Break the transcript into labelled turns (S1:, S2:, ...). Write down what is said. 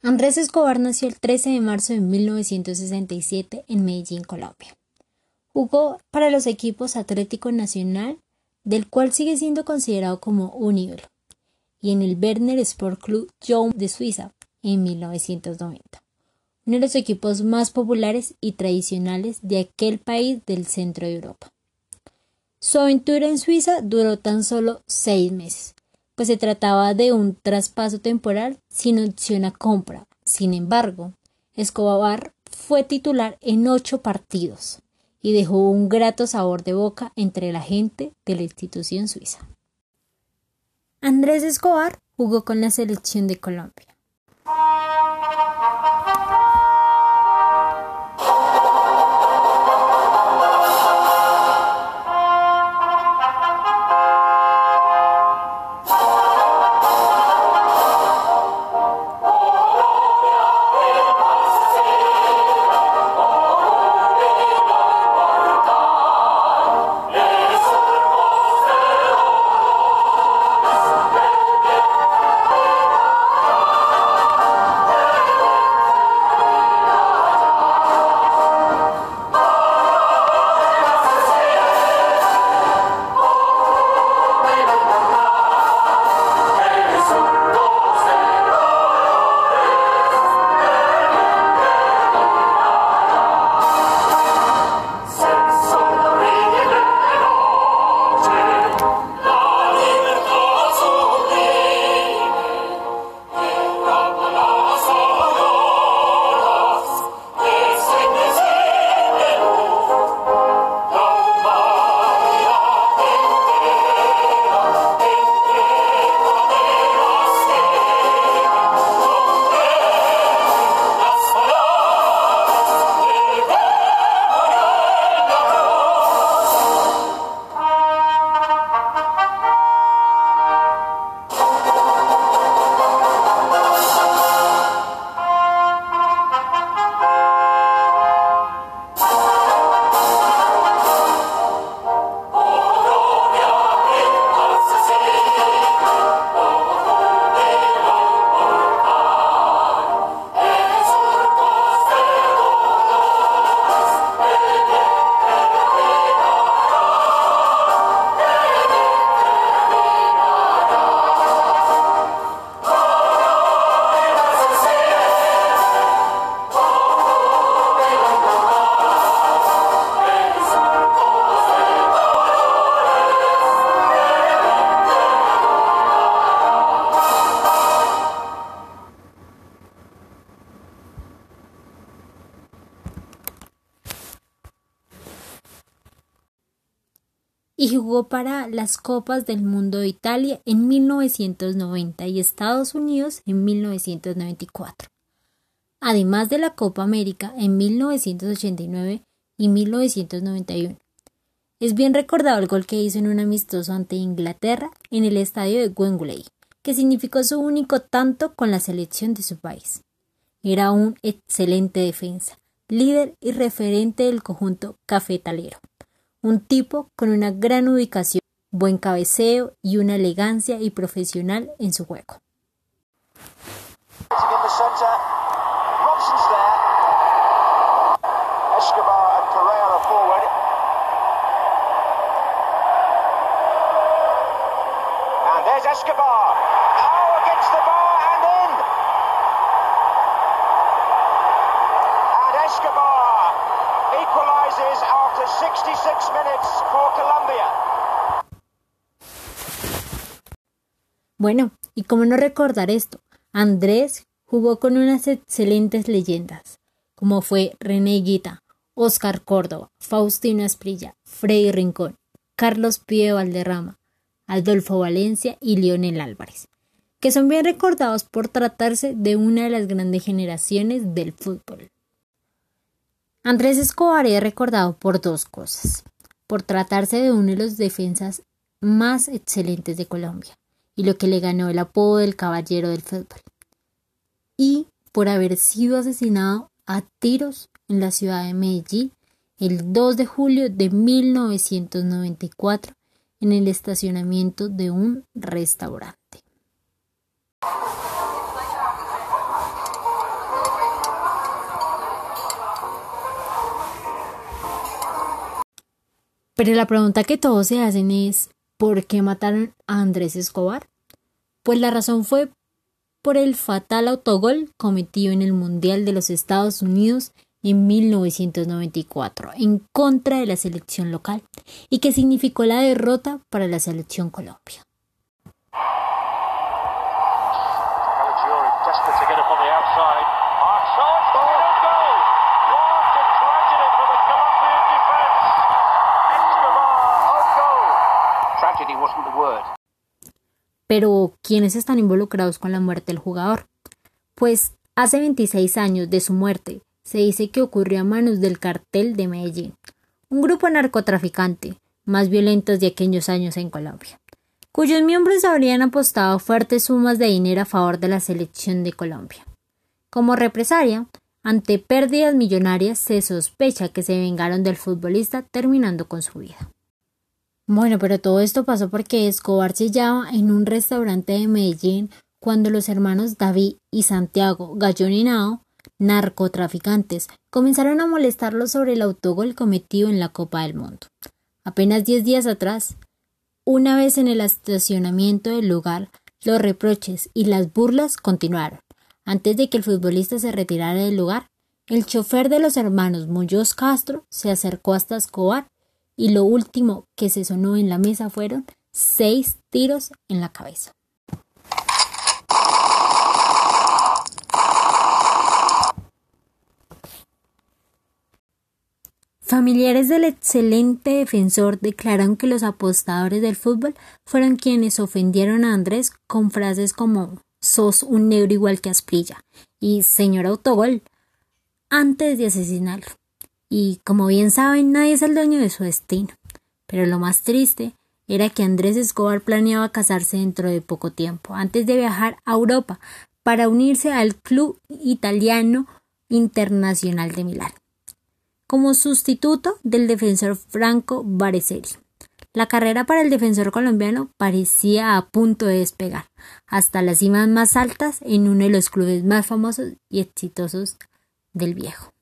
S1: Andrés Escobar nació el 13 de marzo de 1967 en Medellín, Colombia. Jugó para los equipos Atlético Nacional, del cual sigue siendo considerado como un ídolo, y en el Werner Sport Club Jaume de Suiza en 1990, uno de los equipos más populares y tradicionales de aquel país del centro de Europa. Su aventura en Suiza duró tan solo seis meses, pues se trataba de un traspaso temporal sin opción a compra. Sin embargo, Escobar fue titular en ocho partidos y dejó un grato sabor de boca entre la gente de la institución suiza. Andrés Escobar jugó con la selección de Colombia. Y jugó para las Copas del Mundo de Italia en 1990 y Estados Unidos en 1994, además de la Copa América en 1989 y 1991. Es bien recordado el gol que hizo en un amistoso ante Inglaterra en el estadio de Wembley, que significó su único tanto con la selección de su país. Era un excelente defensa, líder y referente del conjunto cafetalero un tipo con una gran ubicación, buen cabeceo y una elegancia y profesional en su juego. Escobar. After 66 minutes for Colombia. Bueno, y cómo no recordar esto, Andrés jugó con unas excelentes leyendas, como fue René Guita, Oscar Córdoba, Faustino Esprilla, Freddy Rincón, Carlos Pío Valderrama, Adolfo Valencia y Lionel Álvarez, que son bien recordados por tratarse de una de las grandes generaciones del fútbol. Andrés Escobar es recordado por dos cosas, por tratarse de uno de los defensas más excelentes de Colombia y lo que le ganó el apodo del caballero del fútbol, y por haber sido asesinado a tiros en la ciudad de Medellín el 2 de julio de 1994 en el estacionamiento de un restaurante. Pero la pregunta que todos se hacen es ¿por qué mataron a Andrés Escobar? Pues la razón fue por el fatal autogol cometido en el Mundial de los Estados Unidos en 1994 en contra de la selección local y que significó la derrota para la selección Colombia. Pero, ¿quiénes están involucrados con la muerte del jugador? Pues hace 26 años de su muerte, se dice que ocurrió a manos del cartel de Medellín, un grupo narcotraficante más violento de aquellos años en Colombia, cuyos miembros habrían apostado fuertes sumas de dinero a favor de la selección de Colombia. Como represalia, ante pérdidas millonarias, se sospecha que se vengaron del futbolista terminando con su vida. Bueno, pero todo esto pasó porque Escobar se hallaba en un restaurante de Medellín cuando los hermanos David y Santiago Gallonenao narcotraficantes comenzaron a molestarlo sobre el autogol cometido en la Copa del Mundo. Apenas diez días atrás, una vez en el estacionamiento del lugar, los reproches y las burlas continuaron. Antes de que el futbolista se retirara del lugar, el chofer de los hermanos Muñoz Castro se acercó hasta Escobar y lo último que se sonó en la mesa fueron seis tiros en la cabeza. Familiares del excelente defensor declaran que los apostadores del fútbol fueron quienes ofendieron a Andrés con frases como sos un negro igual que Asprilla y señor autogol antes de asesinarlo. Y como bien saben, nadie es el dueño de su destino. Pero lo más triste era que Andrés Escobar planeaba casarse dentro de poco tiempo, antes de viajar a Europa para unirse al club italiano internacional de Milán como sustituto del defensor Franco Bareseri. La carrera para el defensor colombiano parecía a punto de despegar hasta las cimas más altas en uno de los clubes más famosos y exitosos del viejo.